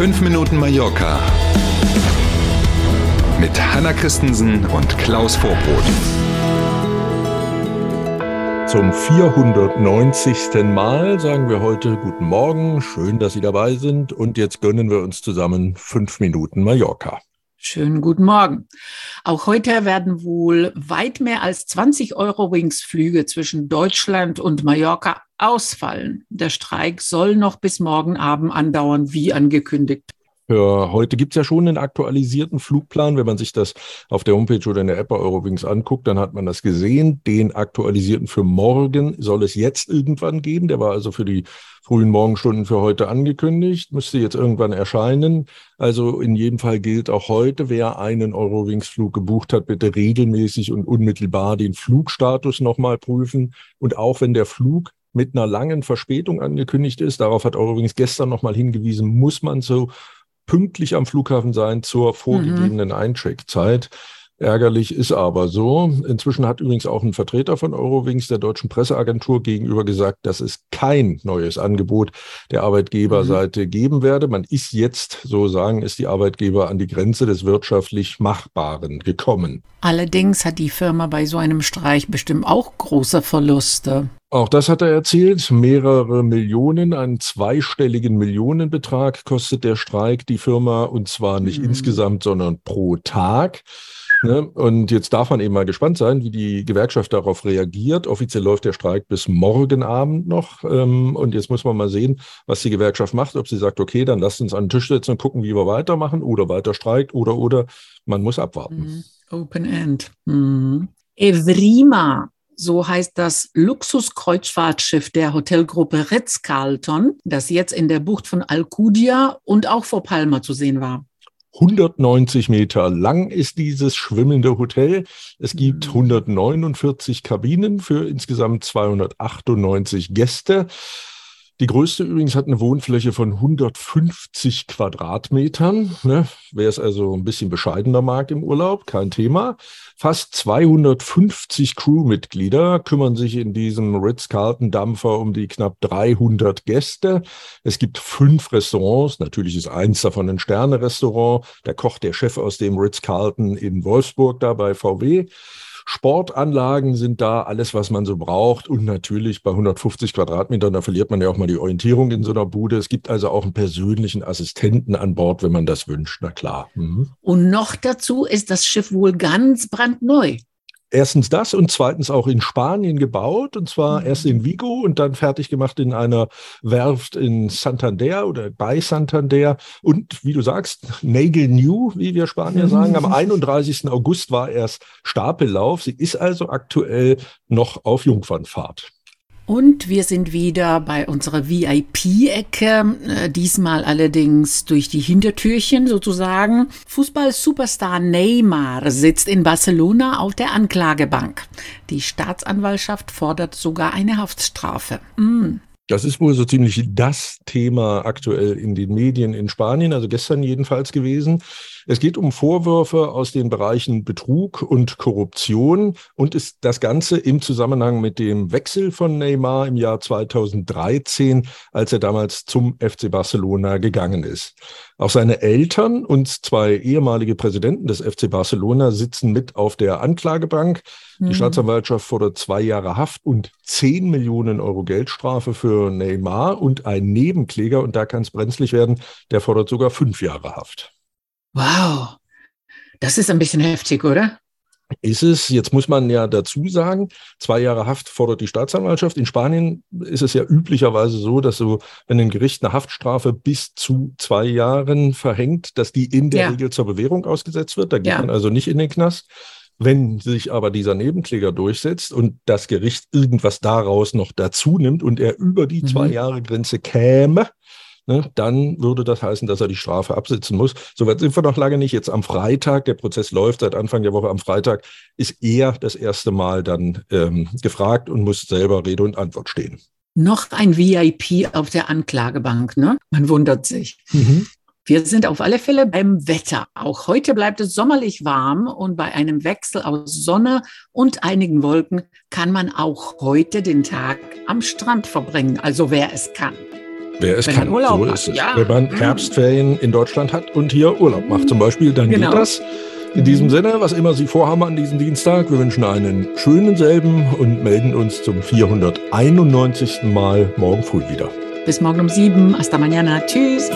5 Minuten Mallorca mit Hanna Christensen und Klaus Vorbrot. Zum 490. Mal sagen wir heute Guten Morgen, schön, dass Sie dabei sind und jetzt gönnen wir uns zusammen 5 Minuten Mallorca. Schönen guten Morgen. Auch heute werden wohl weit mehr als 20 Euro-Wings-Flüge zwischen Deutschland und Mallorca ausfallen. Der Streik soll noch bis morgen Abend andauern, wie angekündigt. Für heute gibt es ja schon einen aktualisierten Flugplan. Wenn man sich das auf der Homepage oder in der App bei Eurowings anguckt, dann hat man das gesehen. Den aktualisierten für morgen soll es jetzt irgendwann geben. Der war also für die frühen Morgenstunden für heute angekündigt, müsste jetzt irgendwann erscheinen. Also in jedem Fall gilt auch heute, wer einen Eurowings-Flug gebucht hat, bitte regelmäßig und unmittelbar den Flugstatus nochmal prüfen. Und auch wenn der Flug mit einer langen Verspätung angekündigt ist, darauf hat Eurowings gestern nochmal hingewiesen, muss man so pünktlich am Flughafen sein zur vorgegebenen mhm. Eincheckzeit. Ärgerlich ist aber so. Inzwischen hat übrigens auch ein Vertreter von Eurowings der deutschen Presseagentur gegenüber gesagt, dass es kein neues Angebot der Arbeitgeberseite mhm. geben werde. Man ist jetzt, so sagen es die Arbeitgeber, an die Grenze des wirtschaftlich Machbaren gekommen. Allerdings hat die Firma bei so einem Streich bestimmt auch große Verluste. Auch das hat er erzählt. Mehrere Millionen, einen zweistelligen Millionenbetrag kostet der Streik die Firma und zwar nicht mhm. insgesamt, sondern pro Tag. Ne? Und jetzt darf man eben mal gespannt sein, wie die Gewerkschaft darauf reagiert. Offiziell läuft der Streik bis morgen Abend noch. Ähm, und jetzt muss man mal sehen, was die Gewerkschaft macht. Ob sie sagt, okay, dann lasst uns an den Tisch setzen und gucken, wie wir weitermachen oder weiter streikt oder oder man muss abwarten. Mhm. Open End. Mhm. Evrima so heißt das Luxuskreuzfahrtschiff der Hotelgruppe Ritz-Carlton, das jetzt in der Bucht von Alcudia und auch vor Palma zu sehen war. 190 Meter lang ist dieses schwimmende Hotel. Es gibt 149 mhm. Kabinen für insgesamt 298 Gäste. Die größte übrigens hat eine Wohnfläche von 150 Quadratmetern. Ne? Wer es also ein bisschen bescheidener mag im Urlaub, kein Thema. Fast 250 Crewmitglieder kümmern sich in diesem Ritz-Carlton-Dampfer um die knapp 300 Gäste. Es gibt fünf Restaurants. Natürlich ist eins davon ein Sterne-Restaurant. Da kocht der Chef aus dem Ritz-Carlton in Wolfsburg da bei VW. Sportanlagen sind da, alles, was man so braucht. Und natürlich bei 150 Quadratmetern, da verliert man ja auch mal die Orientierung in so einer Bude. Es gibt also auch einen persönlichen Assistenten an Bord, wenn man das wünscht. Na klar. Mhm. Und noch dazu ist das Schiff wohl ganz brandneu. Erstens das und zweitens auch in Spanien gebaut und zwar mhm. erst in Vigo und dann fertig gemacht in einer Werft in Santander oder bei Santander und wie du sagst, Nagel New, wie wir Spanier sagen, am 31. August war erst Stapellauf. Sie ist also aktuell noch auf Jungfernfahrt. Und wir sind wieder bei unserer VIP-Ecke, äh, diesmal allerdings durch die Hintertürchen sozusagen. Fußball-Superstar Neymar sitzt in Barcelona auf der Anklagebank. Die Staatsanwaltschaft fordert sogar eine Haftstrafe. Mm. Das ist wohl so ziemlich das Thema aktuell in den Medien in Spanien, also gestern jedenfalls gewesen. Es geht um Vorwürfe aus den Bereichen Betrug und Korruption und ist das Ganze im Zusammenhang mit dem Wechsel von Neymar im Jahr 2013, als er damals zum FC Barcelona gegangen ist. Auch seine Eltern und zwei ehemalige Präsidenten des FC Barcelona sitzen mit auf der Anklagebank. Die mhm. Staatsanwaltschaft fordert zwei Jahre Haft und 10 Millionen Euro Geldstrafe für Neymar und ein Nebenkläger, und da kann es brenzlig werden, der fordert sogar fünf Jahre Haft. Wow, das ist ein bisschen heftig, oder? Ist es, jetzt muss man ja dazu sagen, zwei Jahre Haft fordert die Staatsanwaltschaft. In Spanien ist es ja üblicherweise so, dass so, wenn ein Gericht eine Haftstrafe bis zu zwei Jahren verhängt, dass die in der ja. Regel zur Bewährung ausgesetzt wird. Da geht ja. man also nicht in den Knast. Wenn sich aber dieser Nebenkläger durchsetzt und das Gericht irgendwas daraus noch dazu nimmt und er über die mhm. zwei Jahre Grenze käme, ne, dann würde das heißen, dass er die Strafe absitzen muss. Soweit sind wir noch lange nicht. Jetzt am Freitag, der Prozess läuft seit Anfang der Woche, am Freitag ist er das erste Mal dann ähm, gefragt und muss selber Rede und Antwort stehen. Noch ein VIP auf der Anklagebank, ne? Man wundert sich. Mhm. Wir sind auf alle Fälle beim Wetter. Auch heute bleibt es sommerlich warm und bei einem Wechsel aus Sonne und einigen Wolken kann man auch heute den Tag am Strand verbringen, also wer es kann. Wer es Wenn kann, Urlaub so ist es. ja. Wenn man Herbstferien in Deutschland hat und hier Urlaub macht zum Beispiel, dann Genau. geht das. In diesem Sinne, was immer Sie vorhaben an diesem Dienstag, wir wünschen einen schönen selben und melden uns zum 491. Mal morgen früh wieder. Bis morgen um sieben. Hasta mañana. Tschüss.